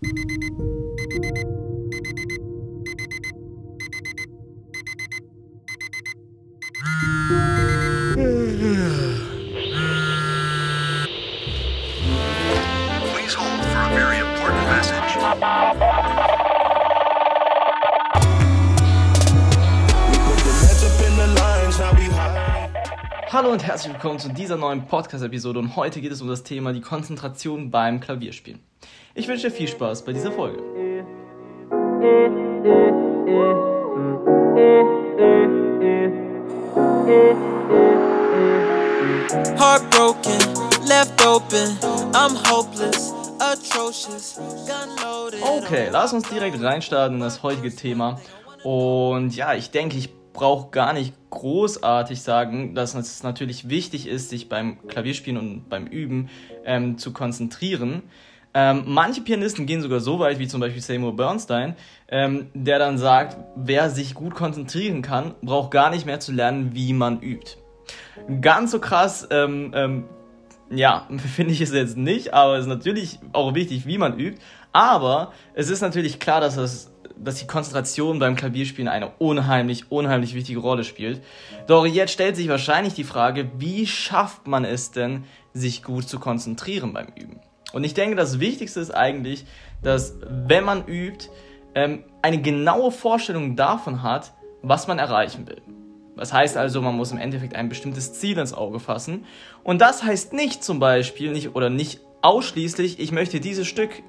Hallo und herzlich willkommen zu dieser neuen Podcast-Episode und heute geht es um das Thema die Konzentration beim Klavierspielen. Ich wünsche dir viel Spaß bei dieser Folge. Heartbroken, left open, I'm hopeless. Okay, lass uns direkt reinstarten in das heutige Thema. Und ja, ich denke, ich brauche gar nicht großartig sagen, dass es natürlich wichtig ist, sich beim Klavierspielen und beim Üben ähm, zu konzentrieren. Ähm, manche Pianisten gehen sogar so weit, wie zum Beispiel Seymour Bernstein, ähm, der dann sagt, wer sich gut konzentrieren kann, braucht gar nicht mehr zu lernen, wie man übt. Ganz so krass, ähm, ähm, ja, finde ich es jetzt nicht, aber es ist natürlich auch wichtig, wie man übt. Aber es ist natürlich klar, dass das dass die Konzentration beim Klavierspielen eine unheimlich, unheimlich wichtige Rolle spielt. Doch jetzt stellt sich wahrscheinlich die Frage, wie schafft man es denn, sich gut zu konzentrieren beim Üben? Und ich denke, das Wichtigste ist eigentlich, dass wenn man übt, ähm, eine genaue Vorstellung davon hat, was man erreichen will. Das heißt also, man muss im Endeffekt ein bestimmtes Ziel ins Auge fassen. Und das heißt nicht zum Beispiel, nicht oder nicht ausschließlich, ich möchte dieses Stück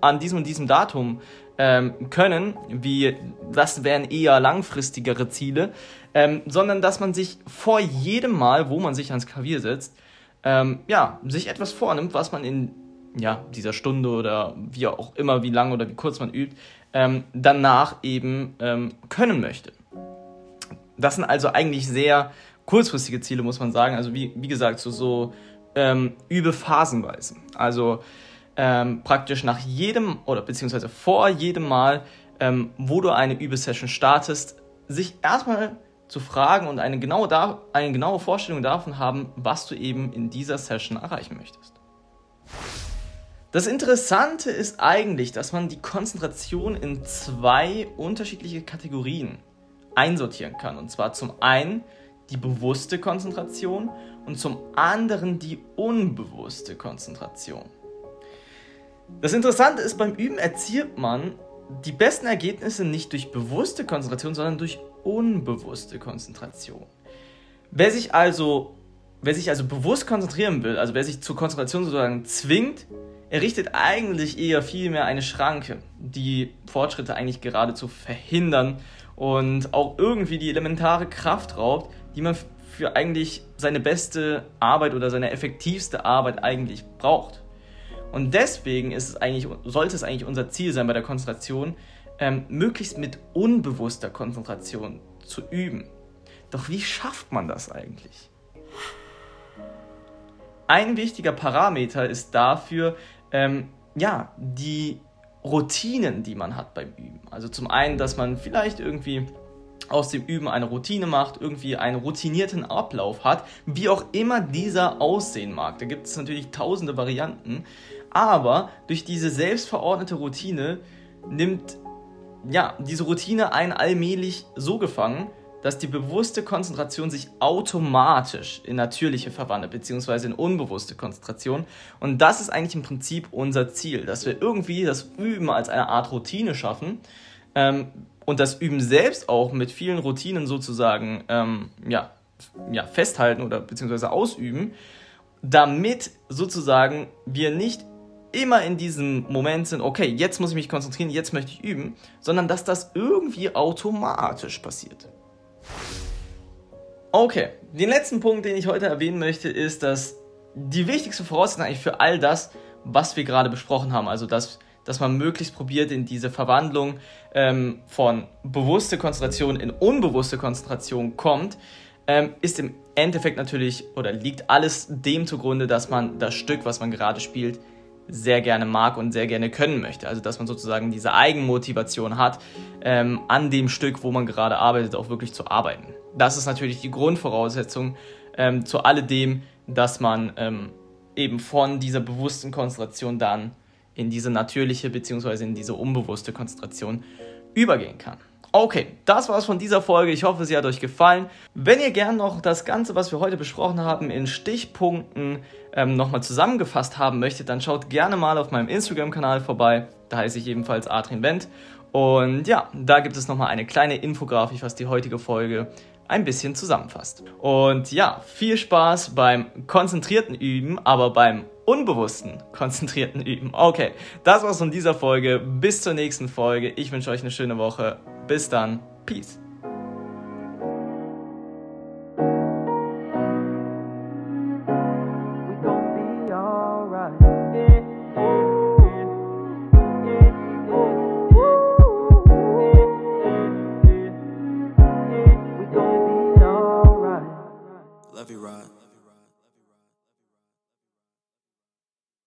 an diesem und diesem Datum ähm, können, wie das wären eher langfristigere Ziele, ähm, sondern dass man sich vor jedem Mal, wo man sich ans Klavier setzt, ähm, ja, sich etwas vornimmt, was man in ja, dieser Stunde oder wie auch immer, wie lang oder wie kurz man übt, ähm, danach eben ähm, können möchte. Das sind also eigentlich sehr kurzfristige Ziele, muss man sagen. Also wie, wie gesagt, so, so ähm, übe phasenweise. Also ähm, praktisch nach jedem oder beziehungsweise vor jedem Mal, ähm, wo du eine Übesession startest, sich erstmal zu fragen und eine genaue, da eine genaue Vorstellung davon haben, was du eben in dieser Session erreichen möchtest. Das Interessante ist eigentlich, dass man die Konzentration in zwei unterschiedliche Kategorien einsortieren kann. Und zwar zum einen die bewusste Konzentration und zum anderen die unbewusste Konzentration. Das Interessante ist, beim Üben erzielt man die besten Ergebnisse nicht durch bewusste Konzentration, sondern durch unbewusste Konzentration. Wer sich also, wer sich also bewusst konzentrieren will, also wer sich zur Konzentration sozusagen zwingt, errichtet eigentlich eher vielmehr eine Schranke, die Fortschritte eigentlich geradezu verhindern und auch irgendwie die elementare Kraft raubt, die man für eigentlich seine beste Arbeit oder seine effektivste Arbeit eigentlich braucht. Und deswegen ist es eigentlich, sollte es eigentlich unser Ziel sein bei der Konzentration, ähm, möglichst mit unbewusster Konzentration zu üben. Doch wie schafft man das eigentlich? Ein wichtiger Parameter ist dafür, ähm, ja, die Routinen, die man hat beim Üben. Also zum einen, dass man vielleicht irgendwie aus dem Üben eine Routine macht, irgendwie einen routinierten Ablauf hat, wie auch immer dieser aussehen mag. Da gibt es natürlich tausende Varianten, aber durch diese selbstverordnete Routine nimmt ja, diese Routine einen allmählich so gefangen, dass die bewusste Konzentration sich automatisch in natürliche verwandelt, beziehungsweise in unbewusste Konzentration. Und das ist eigentlich im Prinzip unser Ziel, dass wir irgendwie das Üben als eine Art Routine schaffen ähm, und das Üben selbst auch mit vielen Routinen sozusagen ähm, ja, ja, festhalten oder beziehungsweise ausüben, damit sozusagen wir nicht immer in diesem Moment sind, okay, jetzt muss ich mich konzentrieren, jetzt möchte ich üben, sondern dass das irgendwie automatisch passiert. Okay, den letzten Punkt, den ich heute erwähnen möchte, ist, dass die wichtigste Voraussetzung eigentlich für all das, was wir gerade besprochen haben, also dass, dass man möglichst probiert, in diese Verwandlung ähm, von bewusste Konzentration in unbewusste Konzentration kommt, ähm, ist im Endeffekt natürlich oder liegt alles dem zugrunde, dass man das Stück, was man gerade spielt, sehr gerne mag und sehr gerne können möchte. Also dass man sozusagen diese Eigenmotivation hat, ähm, an dem Stück, wo man gerade arbeitet, auch wirklich zu arbeiten. Das ist natürlich die Grundvoraussetzung ähm, zu alledem, dass man ähm, eben von dieser bewussten Konzentration dann in diese natürliche bzw. in diese unbewusste Konzentration übergehen kann. Okay, das war's von dieser Folge. Ich hoffe, sie hat euch gefallen. Wenn ihr gern noch das Ganze, was wir heute besprochen haben, in Stichpunkten ähm, nochmal zusammengefasst haben möchtet, dann schaut gerne mal auf meinem Instagram-Kanal vorbei. Da heiße ich ebenfalls Adrian Wendt. Und ja, da gibt es nochmal eine kleine Infografik, was die heutige Folge ein bisschen zusammenfasst. Und ja, viel Spaß beim konzentrierten Üben, aber beim unbewussten konzentrierten Üben. Okay, das war's von dieser Folge. Bis zur nächsten Folge. Ich wünsche euch eine schöne Woche. Bis dann. Peace.